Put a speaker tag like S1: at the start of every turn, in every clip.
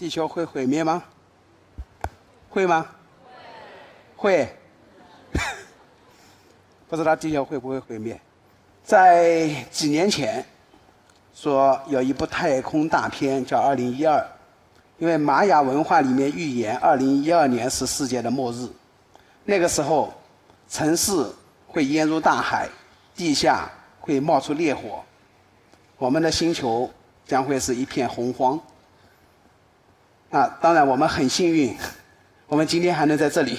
S1: 地球会毁灭吗？会吗？会。不知道地球会不会毁灭？在几年前，说有一部太空大片叫《二零一二》，因为玛雅文化里面预言二零一二年是世界的末日，那个时候城市会淹入大海，地下会冒出烈火，我们的星球将会是一片洪荒。啊，当然我们很幸运，我们今天还能在这里。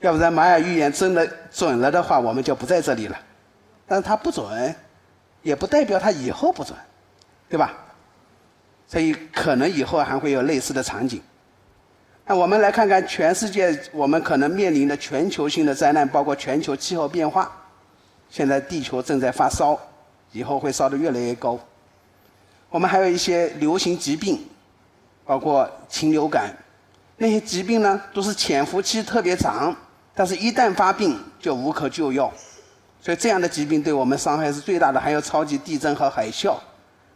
S1: 要不然玛雅预言真的准了的话，我们就不在这里了。但是它不准，也不代表它以后不准，对吧？所以可能以后还会有类似的场景。那我们来看看全世界我们可能面临的全球性的灾难，包括全球气候变化。现在地球正在发烧，以后会烧得越来越高。我们还有一些流行疾病。包括禽流感，那些疾病呢，都是潜伏期特别长，但是一旦发病就无可救药，所以这样的疾病对我们伤害是最大的。还有超级地震和海啸，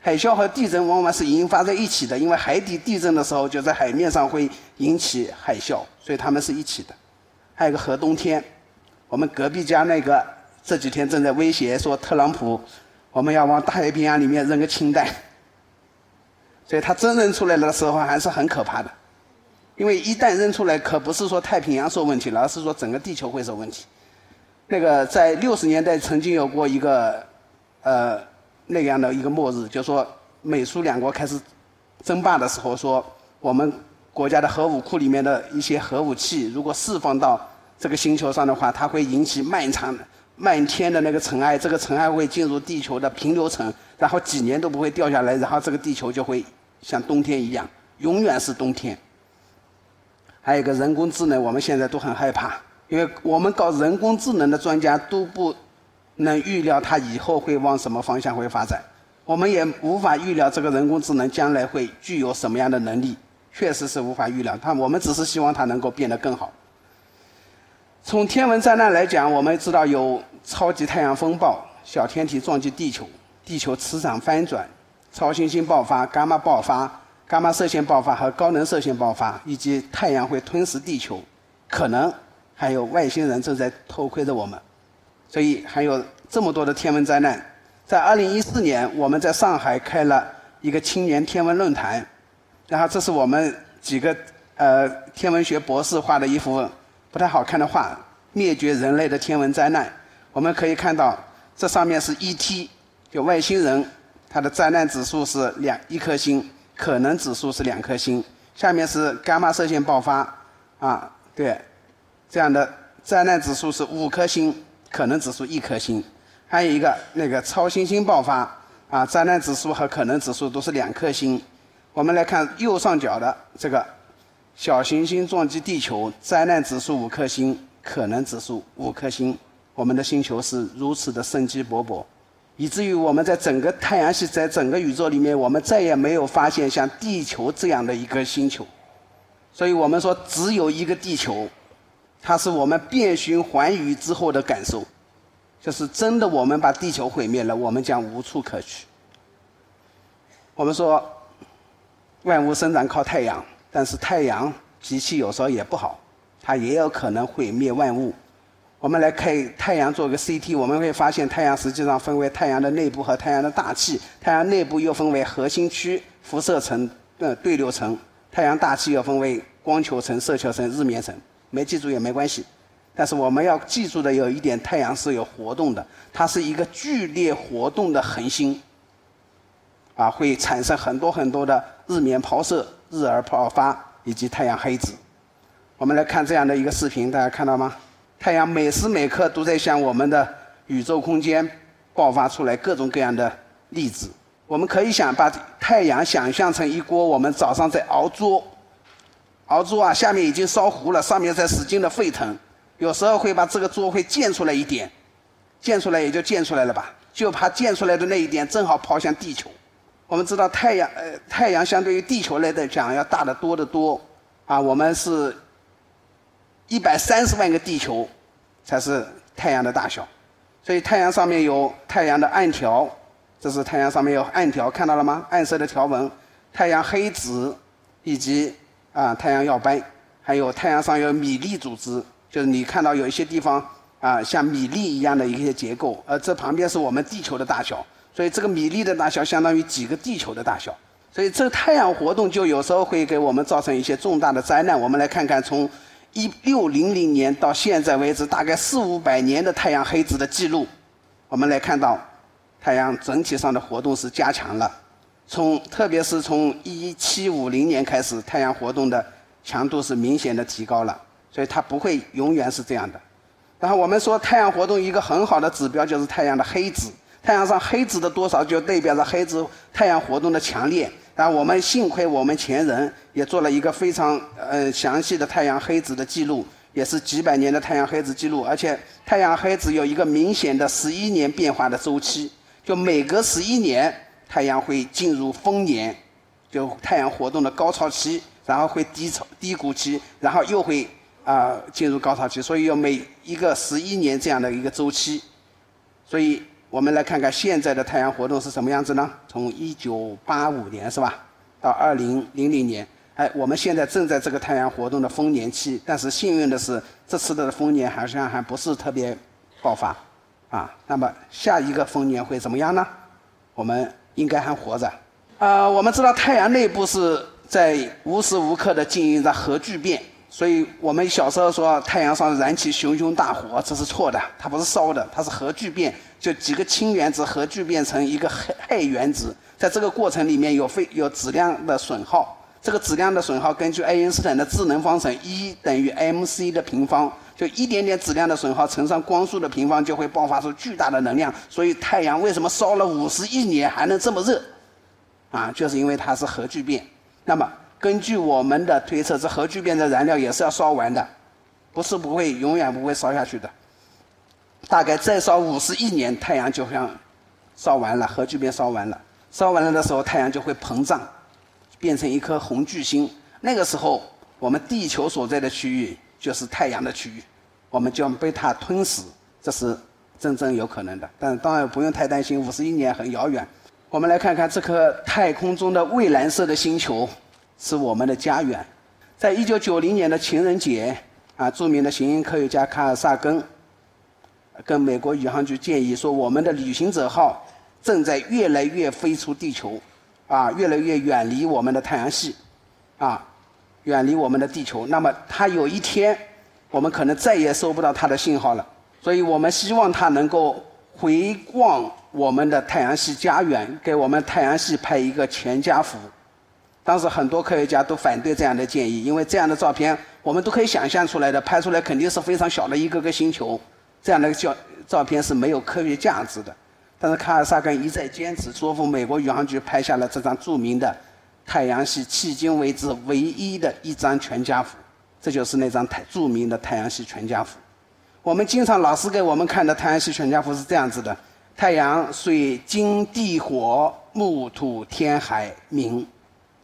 S1: 海啸和地震往往是引发在一起的，因为海底地震的时候就在海面上会引起海啸，所以它们是一起的。还有个核冬天，我们隔壁家那个这几天正在威胁说特朗普，我们要往太平洋里面扔个氢弹。所以它真扔出来的时候还是很可怕的，因为一旦扔出来，可不是说太平洋受问题了，而是说整个地球会受问题。那个在六十年代曾经有过一个，呃，那样的一个末日，就说美苏两国开始争霸的时候，说我们国家的核武库里面的一些核武器，如果释放到这个星球上的话，它会引起漫长的、漫天的那个尘埃，这个尘埃会进入地球的平流层，然后几年都不会掉下来，然后这个地球就会。像冬天一样，永远是冬天。还有一个人工智能，我们现在都很害怕，因为我们搞人工智能的专家都不能预料它以后会往什么方向会发展，我们也无法预料这个人工智能将来会具有什么样的能力，确实是无法预料。它我们只是希望它能够变得更好。从天文灾难来讲，我们知道有超级太阳风暴、小天体撞击地球、地球磁场翻转。超新星爆发、伽马爆发、伽马射线爆发和高能射线爆发，以及太阳会吞噬地球，可能还有外星人正在偷窥着我们，所以还有这么多的天文灾难。在2014年，我们在上海开了一个青年天文论坛，然后这是我们几个呃天文学博士画的一幅不太好看的画，灭绝人类的天文灾难。我们可以看到，这上面是 ET，就外星人。它的灾难指数是两一颗星，可能指数是两颗星。下面是伽马射线爆发，啊，对，这样的灾难指数是五颗星，可能指数一颗星。还有一个那个超新星爆发，啊，灾难指数和可能指数都是两颗星。我们来看右上角的这个小行星撞击地球，灾难指数五颗星，可能指数五颗星。我们的星球是如此的生机勃勃。以至于我们在整个太阳系、在整个宇宙里面，我们再也没有发现像地球这样的一个星球。所以我们说，只有一个地球，它是我们遍寻寰宇之后的感受。就是真的，我们把地球毁灭了，我们将无处可去。我们说，万物生长靠太阳，但是太阳脾气有时候也不好，它也有可能毁灭万物。我们来看太阳做个 CT，我们会发现太阳实际上分为太阳的内部和太阳的大气，太阳内部又分为核心区、辐射层、呃对流层，太阳大气又分为光球层、射球层、日冕层。没记住也没关系，但是我们要记住的有一点，太阳是有活动的，它是一个剧烈活动的恒星，啊，会产生很多很多的日冕抛射、日而爆发以及太阳黑子。我们来看这样的一个视频，大家看到吗？太阳每时每刻都在向我们的宇宙空间爆发出来各种各样的粒子。我们可以想把太阳想象成一锅我们早上在熬粥，熬粥啊，下面已经烧糊了，上面在使劲的沸腾。有时候会把这个粥会溅出来一点，溅出来也就溅出来了吧，就怕溅出来的那一点正好抛向地球。我们知道太阳，呃，太阳相对于地球来的讲要大得多得多，啊，我们是。一百三十万个地球才是太阳的大小，所以太阳上面有太阳的暗条，这是太阳上面有暗条，看到了吗？暗色的条纹。太阳黑子以及啊太阳耀斑，还有太阳上有米粒组织，就是你看到有一些地方啊像米粒一样的一些结构，而这旁边是我们地球的大小，所以这个米粒的大小相当于几个地球的大小，所以这个太阳活动就有时候会给我们造成一些重大的灾难。我们来看看从一六零零年到现在为止，大概四五百年的太阳黑子的记录，我们来看到太阳整体上的活动是加强了。从特别是从一七五零年开始，太阳活动的强度是明显的提高了，所以它不会永远是这样的。然后我们说太阳活动一个很好的指标就是太阳的黑子，太阳上黑子的多少就代表着黑子太阳活动的强烈。然后我们幸亏我们前人也做了一个非常呃详细的太阳黑子的记录，也是几百年的太阳黑子记录，而且太阳黑子有一个明显的十一年变化的周期，就每隔十一年。太阳会进入丰年，就太阳活动的高潮期，然后会低潮低谷期，然后又会啊进入高潮期，所以有每一个十一年这样的一个周期。所以我们来看看现在的太阳活动是什么样子呢？从一九八五年是吧，到二零零零年，哎，我们现在正在这个太阳活动的丰年期，但是幸运的是，这次的丰年好像还不是特别爆发，啊，那么下一个丰年会怎么样呢？我们。应该还活着，啊，我们知道太阳内部是在无时无刻的进行着核聚变，所以我们小时候说太阳上燃起熊熊大火，这是错的，它不是烧的，它是核聚变，就几个氢原子核聚变成一个氦氦原子，在这个过程里面有非有质量的损耗，这个质量的损耗根据爱因斯坦的智能方程，E 等于 mc 的平方。就一点点质量的损耗乘上光速的平方，就会爆发出巨大的能量。所以太阳为什么烧了五十亿年还能这么热？啊，就是因为它是核聚变。那么根据我们的推测，这核聚变的燃料也是要烧完的，不是不会永远不会烧下去的。大概再烧五十亿年，太阳就像烧完了，核聚变烧完了。烧完了的时候，太阳就会膨胀，变成一颗红巨星。那个时候，我们地球所在的区域就是太阳的区域。我们将被它吞噬，这是真正有可能的。但当然不用太担心，五十亿年很遥远。我们来看看这颗太空中的蔚蓝色的星球，是我们的家园。在一九九零年的情人节，啊，著名的行星科学家卡尔萨根跟美国宇航局建议说，我们的旅行者号正在越来越飞出地球，啊，越来越远离我们的太阳系，啊，远离我们的地球。那么它有一天。我们可能再也收不到它的信号了，所以我们希望它能够回望我们的太阳系家园，给我们太阳系拍一个全家福。当时很多科学家都反对这样的建议，因为这样的照片我们都可以想象出来的，拍出来肯定是非常小的一个个星球，这样的照照片是没有科学价值的。但是卡尔萨根一再坚持，说服美国宇航局拍下了这张著名的太阳系迄今为止唯一的一张全家福。这就是那张太著名的太阳系全家福。我们经常老师给我们看的太阳系全家福是这样子的：太阳、水、金、地、火、木、土、天、海、冥，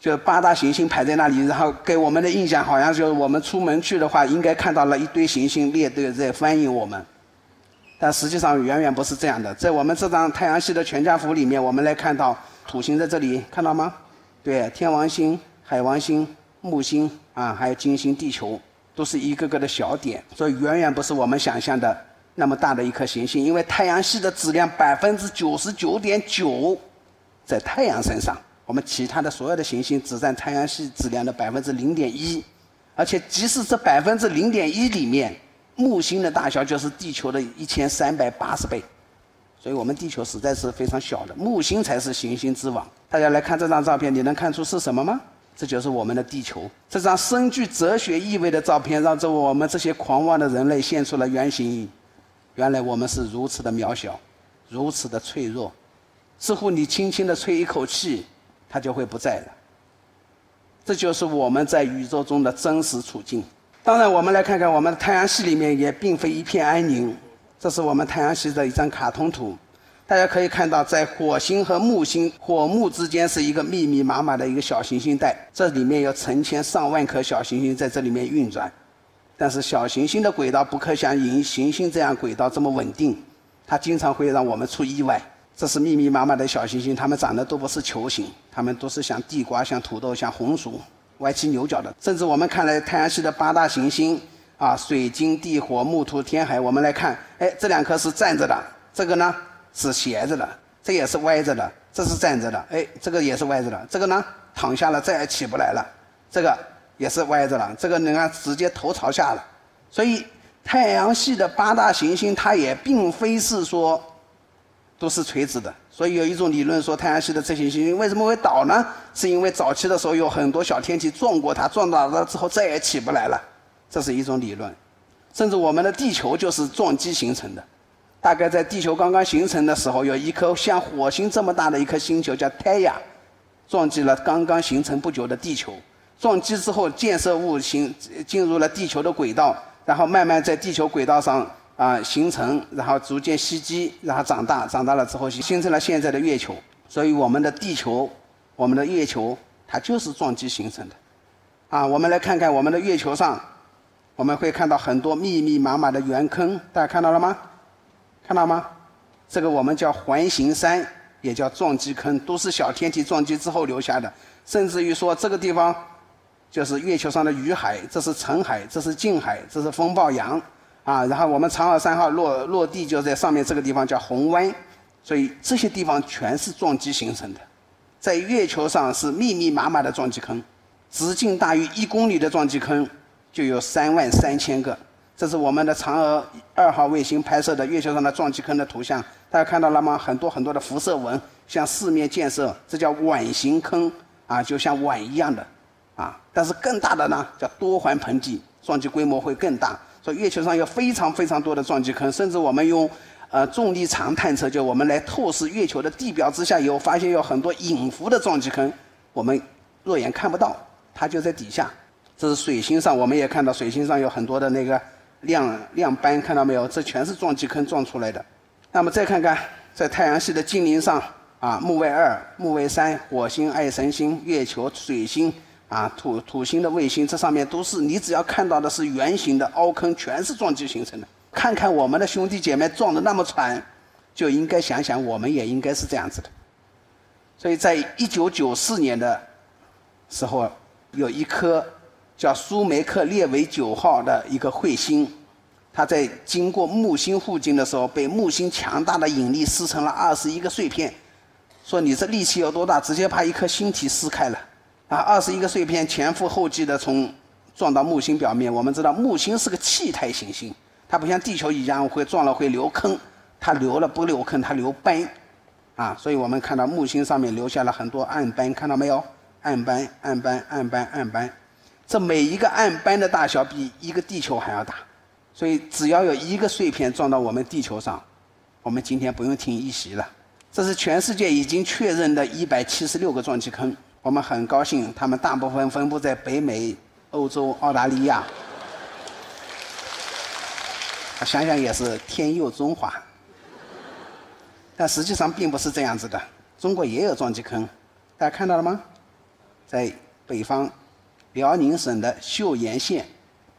S1: 就八大行星排在那里。然后给我们的印象好像就是我们出门去的话，应该看到了一堆行星列队在欢迎我们。但实际上远远不是这样的。在我们这张太阳系的全家福里面，我们来看到土星在这里，看到吗？对，天王星、海王星。木星啊，还有金星、地球，都是一个个的小点，所以远远不是我们想象的那么大的一颗行星。因为太阳系的质量百分之九十九点九在太阳身上，我们其他的所有的行星只占太阳系质量的百分之零点一，而且即使这百分之零点一里面，木星的大小就是地球的一千三百八十倍，所以我们地球实在是非常小的，木星才是行星之王。大家来看这张照片，你能看出是什么吗？这就是我们的地球。这张深具哲学意味的照片，让这我们这些狂妄的人类现出了原形。原来我们是如此的渺小，如此的脆弱，似乎你轻轻的吹一口气，它就会不在了。这就是我们在宇宙中的真实处境。当然，我们来看看我们的太阳系里面也并非一片安宁。这是我们太阳系的一张卡通图。大家可以看到，在火星和木星火木之间是一个密密麻麻的一个小行星带，这里面有成千上万颗小行星在这里面运转。但是小行星的轨道不可像银行星这样轨道这么稳定，它经常会让我们出意外。这是密密麻麻的小行星，它们长得都不是球形，它们都是像地瓜、像土豆、像红薯。歪七扭角的。甚至我们看来太阳系的八大行星啊，水金地火木土天海，我们来看，哎，这两颗是站着的，这个呢是斜着的，这也是歪着的，这是站着的，哎，这个也是歪着的，这个呢躺下了再也起不来了，这个也是歪着了，这个你看直接头朝下了。所以太阳系的八大行星，它也并非是说都是垂直的。所以有一种理论说，太阳系的这些行星为什么会倒呢？是因为早期的时候有很多小天体撞过它，撞倒了之后再也起不来了，这是一种理论。甚至我们的地球就是撞击形成的。大概在地球刚刚形成的时候，有一颗像火星这么大的一颗星球叫太阳，撞击了刚刚形成不久的地球。撞击之后，建设物形进入了地球的轨道，然后慢慢在地球轨道上。啊，形成，然后逐渐吸积，然后长大，长大了之后形成了现在的月球。所以我们的地球，我们的月球，它就是撞击形成的。啊，我们来看看我们的月球上，我们会看到很多密密麻麻的圆坑，大家看到了吗？看到吗？这个我们叫环形山，也叫撞击坑，都是小天体撞击之后留下的。甚至于说这个地方，就是月球上的雨海，这是尘海，这是近海，这是风暴洋。啊，然后我们嫦娥三号落落地就在上面这个地方叫红湾，所以这些地方全是撞击形成的，在月球上是密密麻麻的撞击坑，直径大于一公里的撞击坑就有三万三千个。这是我们的嫦娥二号卫星拍摄的月球上的撞击坑的图像，大家看到了吗？很多很多的辐射纹，向四面建设，这叫碗形坑啊，就像碗一样的啊。但是更大的呢，叫多环盆地，撞击规模会更大。说月球上有非常非常多的撞击坑，甚至我们用呃重力场探测，就我们来透视月球的地表之下，有发现有很多隐伏的撞击坑，我们肉眼看不到，它就在底下。这是水星上，我们也看到水星上有很多的那个亮亮斑，看到没有？这全是撞击坑撞出来的。那么再看看在太阳系的精灵上啊，木卫二、木卫三、火星、爱神星、月球、水星。啊，土土星的卫星，这上面都是你只要看到的是圆形的凹坑，全是撞击形成的。看看我们的兄弟姐妹撞的那么惨，就应该想想我们也应该是这样子的。所以在一九九四年的时候，有一颗叫舒梅克列维九号的一个彗星，它在经过木星附近的时候，被木星强大的引力撕成了二十一个碎片。说你这力气有多大？直接把一颗星体撕开了。啊，二十一个碎片前赴后继的从撞到木星表面。我们知道木星是个气态行星，它不像地球一样会撞了会留坑，它留了不留坑，它留斑。啊，所以我们看到木星上面留下了很多暗斑，看到没有？暗斑、暗斑、暗斑、暗斑，这每一个暗斑的大小比一个地球还要大。所以只要有一个碎片撞到我们地球上，我们今天不用听一席了。这是全世界已经确认的一百七十六个撞击坑。我们很高兴，他们大部分分布在北美、欧洲、澳大利亚。想想也是天佑中华，但实际上并不是这样子的。中国也有撞击坑，大家看到了吗？在北方辽宁省的岫岩县，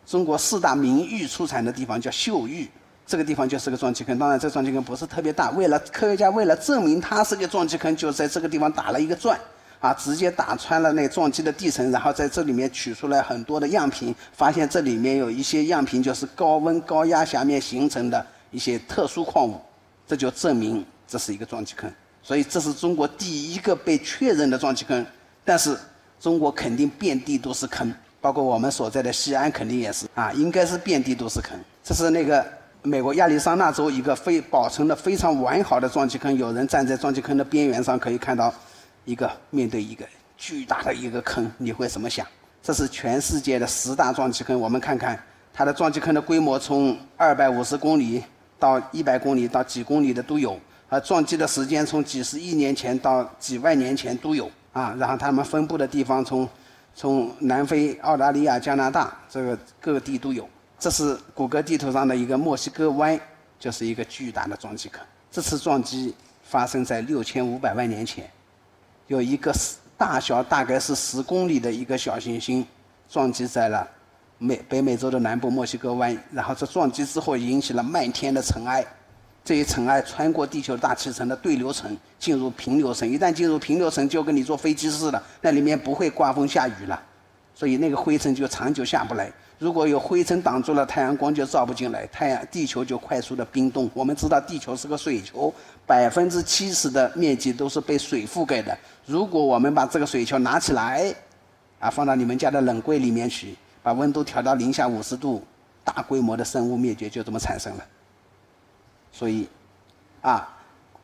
S1: 中国四大名玉出产的地方叫岫玉，这个地方就是个撞击坑。当然，这撞击坑不是特别大。为了科学家为了证明它是个撞击坑，就在这个地方打了一个钻。啊，直接打穿了那撞击的地层，然后在这里面取出来很多的样品，发现这里面有一些样品就是高温高压下面形成的一些特殊矿物，这就证明这是一个撞击坑。所以这是中国第一个被确认的撞击坑。但是中国肯定遍地都是坑，包括我们所在的西安肯定也是啊，应该是遍地都是坑。这是那个美国亚利桑那州一个非保存的非常完好的撞击坑，有人站在撞击坑的边缘上可以看到。一个面对一个巨大的一个坑，你会怎么想？这是全世界的十大撞击坑，我们看看它的撞击坑的规模，从二百五十公里到一百公里到几公里的都有，而撞击的时间从几十亿年前到几万年前都有啊。然后它们分布的地方从从南非、澳大利亚、加拿大这个各地都有。这是谷歌地图上的一个墨西哥湾，就是一个巨大的撞击坑。这次撞击发生在六千五百万年前。有一个大小大概是十公里的一个小行星撞击在了美北美洲的南部墨西哥湾，然后这撞击之后引起了漫天的尘埃，这些尘埃穿过地球大气层的对流层进入平流层，一旦进入平流层就跟你坐飞机似的，那里面不会刮风下雨了，所以那个灰尘就长久下不来。如果有灰尘挡住了，太阳光就照不进来，太阳地球就快速的冰冻。我们知道地球是个水球，百分之七十的面积都是被水覆盖的。如果我们把这个水球拿起来，啊，放到你们家的冷柜里面去，把温度调到零下五十度，大规模的生物灭绝就这么产生了。所以，啊，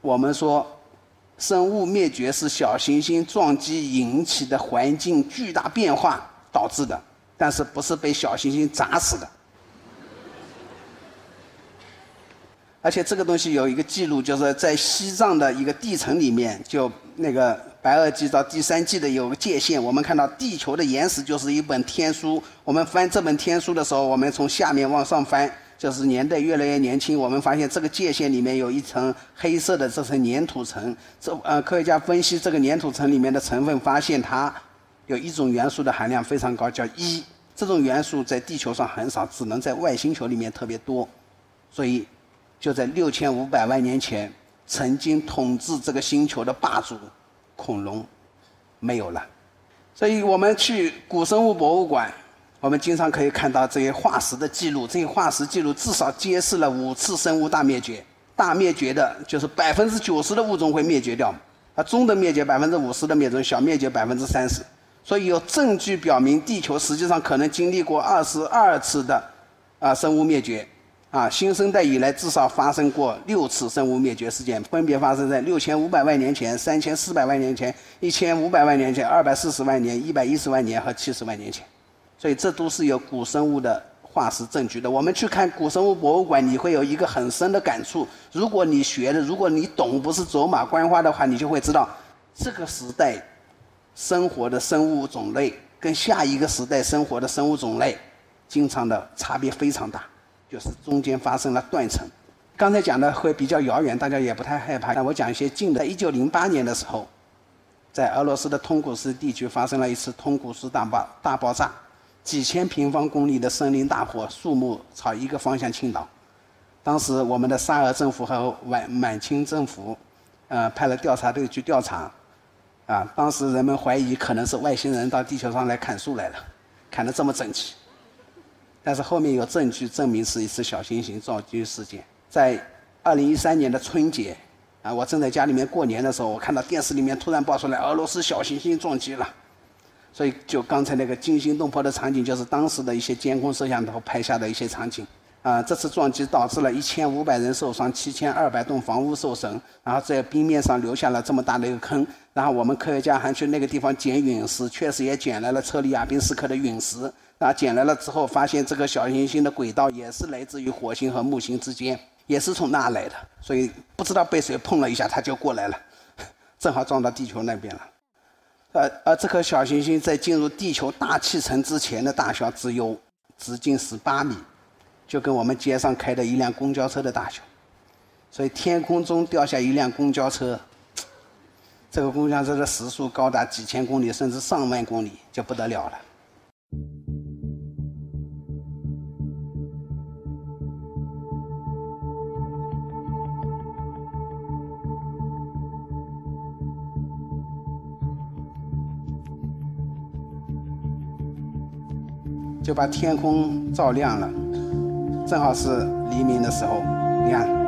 S1: 我们说。生物灭绝是小行星撞击引起的环境巨大变化导致的，但是不是被小行星砸死的。而且这个东西有一个记录，就是在西藏的一个地层里面，就那个白垩纪到第三纪的有个界限。我们看到地球的岩石就是一本天书，我们翻这本天书的时候，我们从下面往上翻。就是年代越来越年轻，我们发现这个界限里面有一层黑色的这层粘土层。这呃，科学家分析这个粘土层里面的成分，发现它有一种元素的含量非常高，叫一。这种元素在地球上很少，只能在外星球里面特别多。所以，就在六千五百万年前，曾经统治这个星球的霸主恐龙没有了。所以我们去古生物博物馆。我们经常可以看到这些化石的记录，这些化石记录至少揭示了五次生物大灭绝。大灭绝的就是百分之九十的物种会灭绝掉，啊，中等灭绝百分之五十的灭绝，小灭绝百分之三十。所以有证据表明，地球实际上可能经历过二十二次的啊生物灭绝，啊，新生代以来至少发生过六次生物灭绝事件，分别发生在六千五百万年前、三千四百万年前、一千五百万年前、二百四十万年、一百一十万年和七十万年前。所以这都是有古生物的化石证据的。我们去看古生物博物馆，你会有一个很深的感触。如果你学的，如果你懂，不是走马观花的话，你就会知道，这个时代生活的生物种类跟下一个时代生活的生物种类，经常的差别非常大，就是中间发生了断层。刚才讲的会比较遥远，大家也不太害怕。那我讲一些近的。在一九零八年的时候，在俄罗斯的通古斯地区发生了一次通古斯大爆大爆炸。几千平方公里的森林大火，树木朝一个方向倾倒。当时我们的沙俄政府和满满清政府，呃，派了调查队去调查。啊，当时人们怀疑可能是外星人到地球上来砍树来了，砍得这么整齐。但是后面有证据证明是一次小行星撞击事件。在二零一三年的春节，啊，我正在家里面过年的时候，我看到电视里面突然爆出来俄罗斯小行星撞击了。所以，就刚才那个惊心动魄的场景，就是当时的一些监控摄像头拍下的一些场景。啊，这次撞击导致了一千五百人受伤，七千二百栋房屋受损，然后在冰面上留下了这么大的一个坑。然后我们科学家还去那个地方捡陨石，确实也捡来了车里亚宾斯克的陨石。啊，捡来了之后，发现这个小行星的轨道也是来自于火星和木星之间，也是从那来的。所以不知道被谁碰了一下，它就过来了，正好撞到地球那边了。呃，而这颗小行星在进入地球大气层之前的大小只有直径十八米，就跟我们街上开的一辆公交车的大小。所以天空中掉下一辆公交车，这个公交车的时速高达几千公里，甚至上万公里，就不得了了。就把天空照亮了，正好是黎明的时候，你看。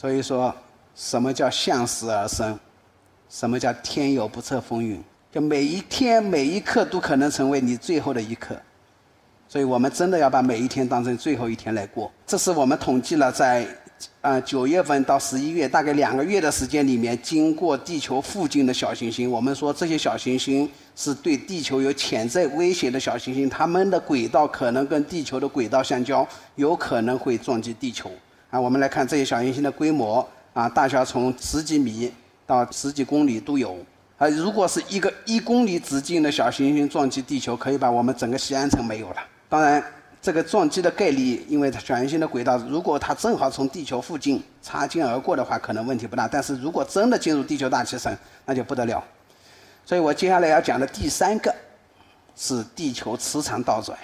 S1: 所以说，什么叫向死而生？什么叫天有不测风云？就每一天每一刻都可能成为你最后的一刻。所以我们真的要把每一天当成最后一天来过。这是我们统计了在呃九月份到十一月，大概两个月的时间里面，经过地球附近的小行星，我们说这些小行星是对地球有潜在威胁的小行星，它们的轨道可能跟地球的轨道相交，有可能会撞击地球。啊，我们来看这些小行星的规模，啊，大小从十几米到十几公里都有。啊，如果是一个一公里直径的小行星撞击地球，可以把我们整个西安城没有了。当然。这个撞击的概率，因为它小行星的轨道，如果它正好从地球附近擦肩而过的话，可能问题不大。但是如果真的进入地球大气层，那就不得了。所以我接下来要讲的第三个是地球磁场倒转。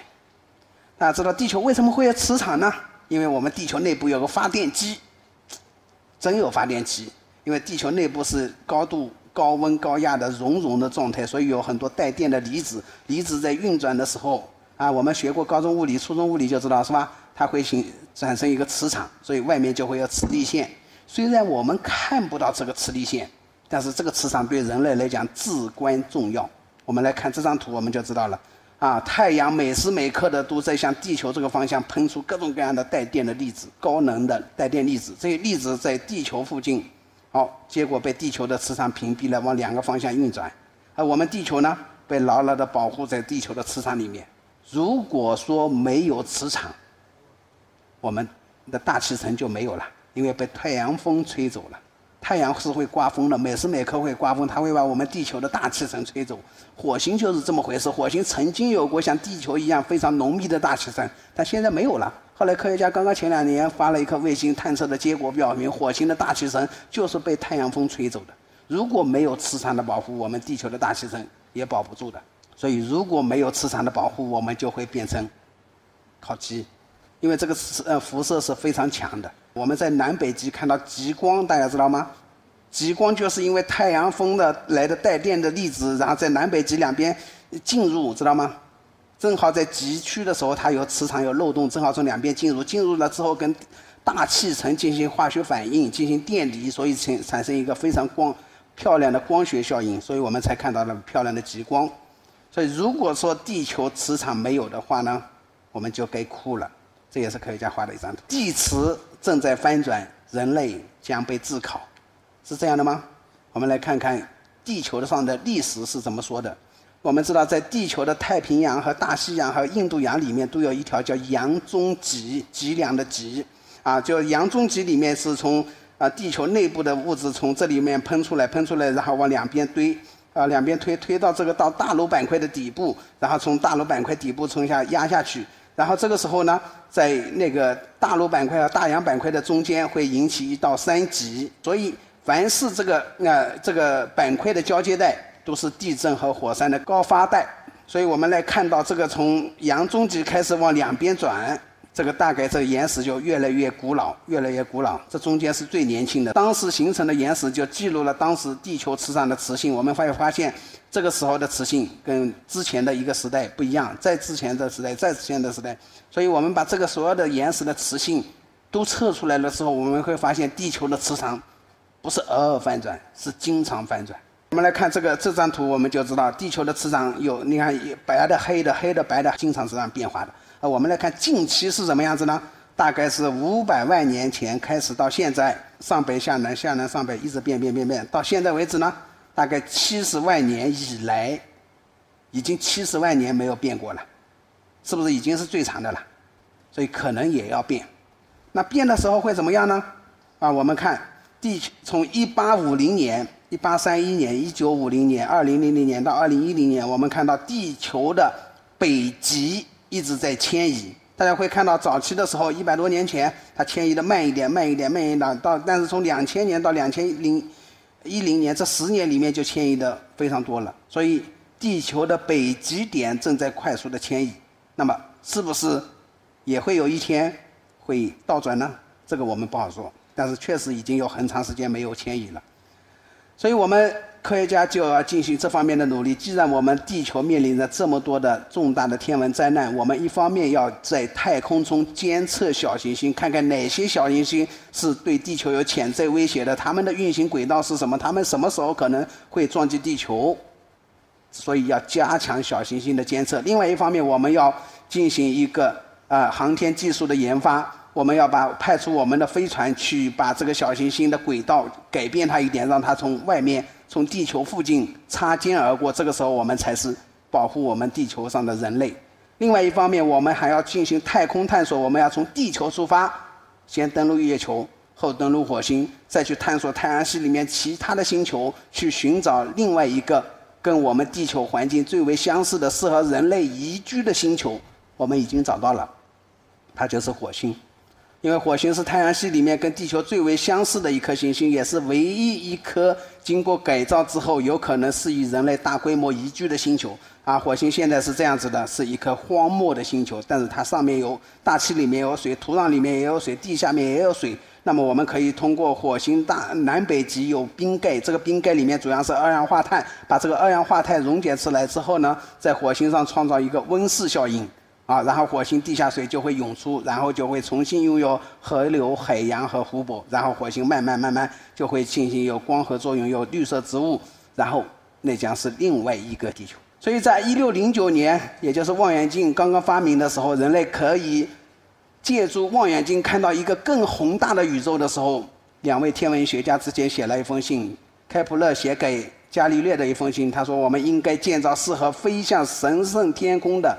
S1: 大家知道地球为什么会有磁场呢？因为我们地球内部有个发电机，真有发电机。因为地球内部是高度高温高压的熔融的状态，所以有很多带电的离子，离子在运转的时候。啊，我们学过高中物理、初中物理就知道是吧？它会形产生一个磁场，所以外面就会有磁力线。虽然我们看不到这个磁力线，但是这个磁场对人类来讲至关重要。我们来看这张图，我们就知道了。啊，太阳每时每刻的都在向地球这个方向喷出各种各样的带电的粒子，高能的带电粒子。这些粒子在地球附近，好，结果被地球的磁场屏蔽了，往两个方向运转。而我们地球呢，被牢牢的保护在地球的磁场里面。如果说没有磁场，我们的大气层就没有了，因为被太阳风吹走了。太阳是会刮风的，每时每刻会刮风，它会把我们地球的大气层吹走。火星就是这么回事，火星曾经有过像地球一样非常浓密的大气层，但现在没有了。后来科学家刚刚前两年发了一颗卫星探测的结果，表明火星的大气层就是被太阳风吹走的。如果没有磁场的保护，我们地球的大气层也保不住的。所以，如果没有磁场的保护，我们就会变成烤鸡，因为这个磁呃辐射是非常强的。我们在南北极看到极光，大家知道吗？极光就是因为太阳风的来的带电的粒子，然后在南北极两边进入，知道吗？正好在极区的时候，它有磁场有漏洞，正好从两边进入，进入了之后跟大气层进行化学反应，进行电离，所以产产生一个非常光漂亮的光学效应，所以我们才看到了漂亮的极光。所以，如果说地球磁场没有的话呢，我们就该哭了。这也是科学家画的一张图。地磁正在翻转，人类将被自考，是这样的吗？我们来看看地球上的历史是怎么说的。我们知道，在地球的太平洋和大西洋和印度洋里面，都有一条叫洋中脊，脊梁的脊，啊，就洋中脊里面是从啊地球内部的物质从这里面喷出来，喷出来，然后往两边堆。啊，两边推推到这个到大陆板块的底部，然后从大陆板块底部从下压下去，然后这个时候呢，在那个大陆板块和大洋板块的中间会引起一道三级，所以凡是这个呃这个板块的交接带都是地震和火山的高发带，所以我们来看到这个从洋中极开始往两边转。这个大概这个岩石就越来越古老，越来越古老。这中间是最年轻的，当时形成的岩石就记录了当时地球磁场的磁性。我们会发现，这个时候的磁性跟之前的一个时代不一样，在之前的时代，在之前的时代。所以我们把这个所有的岩石的磁性都测出来的时候，我们会发现地球的磁场不是偶尔翻转，是经常翻转。我们来看这个这张图，我们就知道地球的磁场有，你看白的、黑的、黑的、白的，经常是这样变化的。我们来看近期是什么样子呢？大概是五百万年前开始到现在，上北下南，下南上北，一直变变变变，到现在为止呢，大概七十万年以来，已经七十万年没有变过了，是不是已经是最长的了？所以可能也要变。那变的时候会怎么样呢？啊，我们看地球从一八五零年、一八三一年、一九五零年、二零零零年到二零一零年，我们看到地球的北极。一直在迁移，大家会看到早期的时候，一百多年前，它迁移的慢一点，慢一点，慢一点，到但是从两千年到两千零一零年这十年里面就迁移的非常多了，所以地球的北极点正在快速的迁移，那么是不是也会有一天会倒转呢？这个我们不好说，但是确实已经有很长时间没有迁移了，所以我们。科学家就要进行这方面的努力。既然我们地球面临着这么多的重大的天文灾难，我们一方面要在太空中监测小行星，看看哪些小行星是对地球有潜在威胁的，它们的运行轨道是什么，它们什么时候可能会撞击地球，所以要加强小行星的监测。另外一方面，我们要进行一个啊航天技术的研发。我们要把派出我们的飞船去把这个小行星的轨道改变它一点，让它从外面从地球附近擦肩而过。这个时候，我们才是保护我们地球上的人类。另外一方面，我们还要进行太空探索。我们要从地球出发，先登陆月球，后登陆火星，再去探索太阳系里面其他的星球，去寻找另外一个跟我们地球环境最为相似的、适合人类宜居的星球。我们已经找到了，它就是火星。因为火星是太阳系里面跟地球最为相似的一颗行星，也是唯一一颗经过改造之后有可能适宜人类大规模宜居的星球。啊，火星现在是这样子的，是一颗荒漠的星球，但是它上面有大气里面有水，土壤里面也有水，地下面也有水。那么我们可以通过火星大南北极有冰盖，这个冰盖里面主要是二氧化碳，把这个二氧化碳溶解出来之后呢，在火星上创造一个温室效应。啊，然后火星地下水就会涌出，然后就会重新拥有河流、海洋和湖泊，然后火星慢慢慢慢就会进行有光合作用、有绿色植物，然后那将是另外一个地球。所以在一六零九年，也就是望远镜刚刚发明的时候，人类可以借助望远镜看到一个更宏大的宇宙的时候，两位天文学家之间写了一封信，开普勒写给伽利略的一封信，他说：“我们应该建造适合飞向神圣天空的。”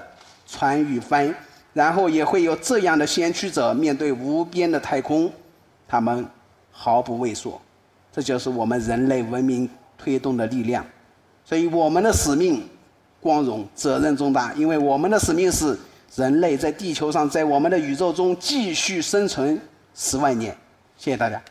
S1: 船与帆，然后也会有这样的先驱者面对无边的太空，他们毫不畏缩，这就是我们人类文明推动的力量。所以我们的使命光荣、责任重大，因为我们的使命是人类在地球上，在我们的宇宙中继续生存十万年。谢谢大家。